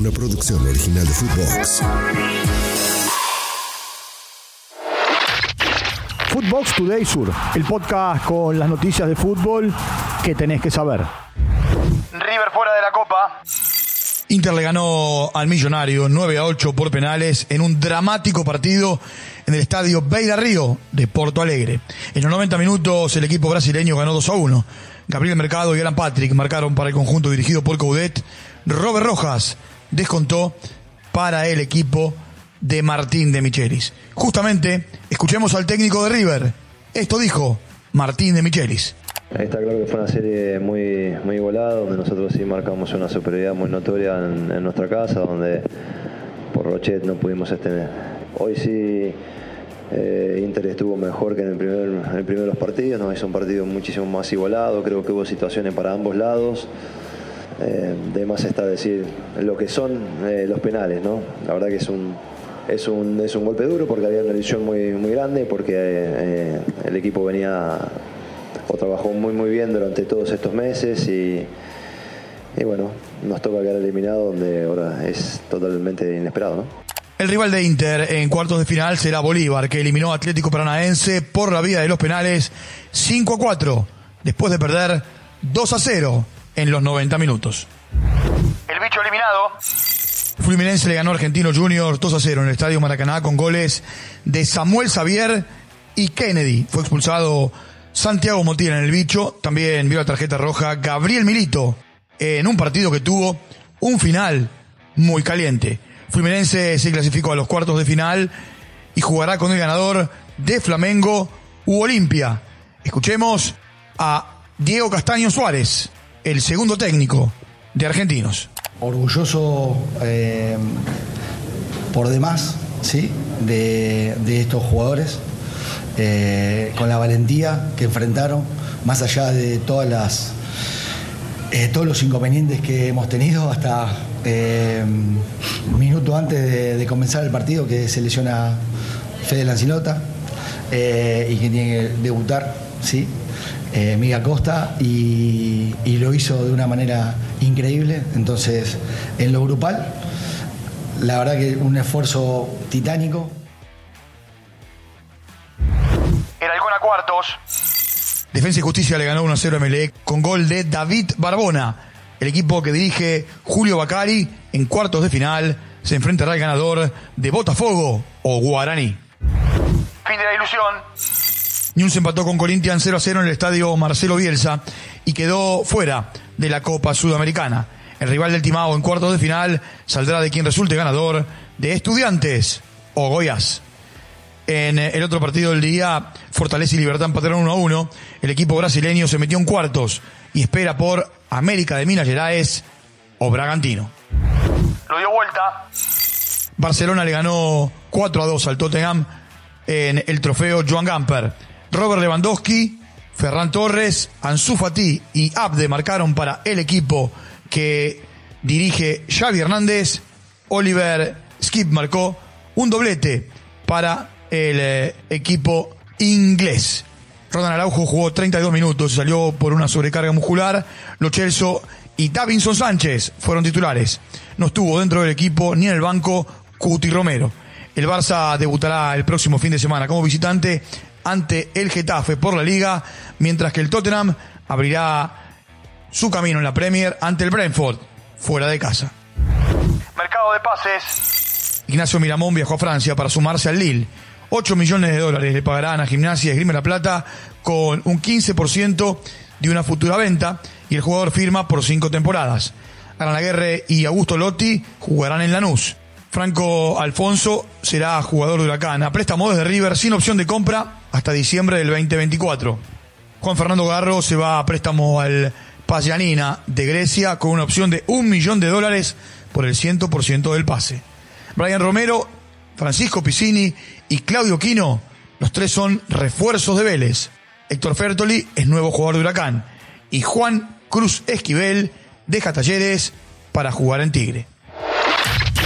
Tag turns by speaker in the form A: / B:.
A: una producción original de Footbox.
B: Footbox Today Sur, el podcast con las noticias de fútbol que tenés que saber.
C: River fuera de la Copa.
D: Inter le ganó al Millonario 9 a 8 por penales en un dramático partido en el estadio Beira Río de Porto Alegre. En los 90 minutos el equipo brasileño ganó 2 a 1. Gabriel Mercado y Alan Patrick marcaron para el conjunto dirigido por Coudet. Robert Rojas descontó para el equipo de Martín de Michelis. Justamente, escuchemos al técnico de River. Esto dijo Martín de Michelis.
E: Está claro que fue una serie muy, muy igualada, donde nosotros sí marcamos una superioridad muy notoria en, nuestra casa, donde por Rochet no pudimos extender. Hoy sí eh, Inter estuvo mejor que en el primer, en el primer los partidos, ¿no? es un partido muchísimo más igualado, creo que hubo situaciones para ambos lados. Eh, de más está decir lo que son eh, los penales, ¿no? La verdad que es un, es un, es un golpe duro porque había una lesión muy, muy grande, porque eh, el equipo venía o trabajó muy muy bien durante todos estos meses y, y bueno, nos toca quedar eliminado donde ahora es totalmente inesperado, ¿no?
D: El rival de Inter en cuartos de final será Bolívar, que eliminó Atlético Paranaense por la vía de los penales 5 a 4, después de perder 2 a 0 en los 90 minutos.
C: El bicho eliminado.
D: Fluminense le ganó a Argentino Junior 2 a 0 en el Estadio Maracaná con goles de Samuel Xavier y Kennedy. Fue expulsado Santiago Motina en el bicho. También vio la tarjeta roja Gabriel Milito en un partido que tuvo un final muy caliente. Fluminense se clasificó a los cuartos de final y jugará con el ganador de Flamengo u Olimpia. Escuchemos a Diego Castaño Suárez el segundo técnico de Argentinos.
F: Orgulloso eh, por demás ¿sí? de, estos jugadores, eh, con la valentía que enfrentaron, más allá de todas las, eh, todos los inconvenientes que hemos tenido hasta un minuto antes de, comenzar el partido que se lesiona Fede Lancilota y que tiene que debutar, ¿sí? Eh, Miguel Costa y, lo hizo de una manera increíble. Entonces, en lo grupal, la verdad que un esfuerzo titánico.
C: El Halcón a cuartos.
D: Defensa y Justicia le ganó 1-0 a MLE con gol de David Barbona. El equipo que dirige Julio Bacari en cuartos de final se enfrentará al ganador de Botafogo o Guaraní.
C: Fin de la ilusión.
D: News empató con Corinthians 0 a 0 en el estadio Marcelo Bielsa y quedó fuera de la Copa Sudamericana. El rival del Timao en cuartos de final saldrá de quien resulte ganador de Estudiantes o Goiás. En el otro partido del día, Fortaleza y Libertad empataron 1 a 1. El equipo brasileño se metió en cuartos y espera por América de Minas Gerais o Bragantino.
C: Lo dio vuelta.
D: Barcelona le ganó 4 a 2 al Tottenham en el trofeo Joan Gamper. Robert Lewandowski, Ferran Torres, Ansu Fati y Abde marcaron para el equipo que dirige Xavi Hernández. Oliver Skip marcó un doblete para el eh, equipo inglés. Rodan Araujo jugó 32 minutos salió por una sobrecarga muscular. Lo Chelso y Davinson Sánchez fueron titulares. No estuvo dentro del equipo ni en el banco Cuti Romero. El Barça debutará el próximo fin de semana como visitante ante el Getafe por la liga, mientras que el Tottenham abrirá su camino en la Premier ante el Brentford, fuera de casa.
C: Mercado de pases.
D: Ignacio Miramón viajó a Francia para sumarse al Lille. 8 millones de dólares le pagarán a Gimnasia y Esgrima La Plata con un 15% de una futura venta y el jugador firma por cinco temporadas. Aranaguerre y Augusto Lotti jugarán en Lanús. Franco Alfonso será jugador de Huracán a préstamo desde River sin opción de compra hasta diciembre del 2024. Juan Fernando Garro se va a préstamo al Payanina de Grecia con una opción de un millón de dólares por el 100% del pase. Brian Romero, Francisco Piscini y Claudio Quino, los tres son refuerzos de Vélez. Héctor Fertoli es nuevo jugador de Huracán y Juan Cruz Esquivel deja talleres para jugar en Tigre.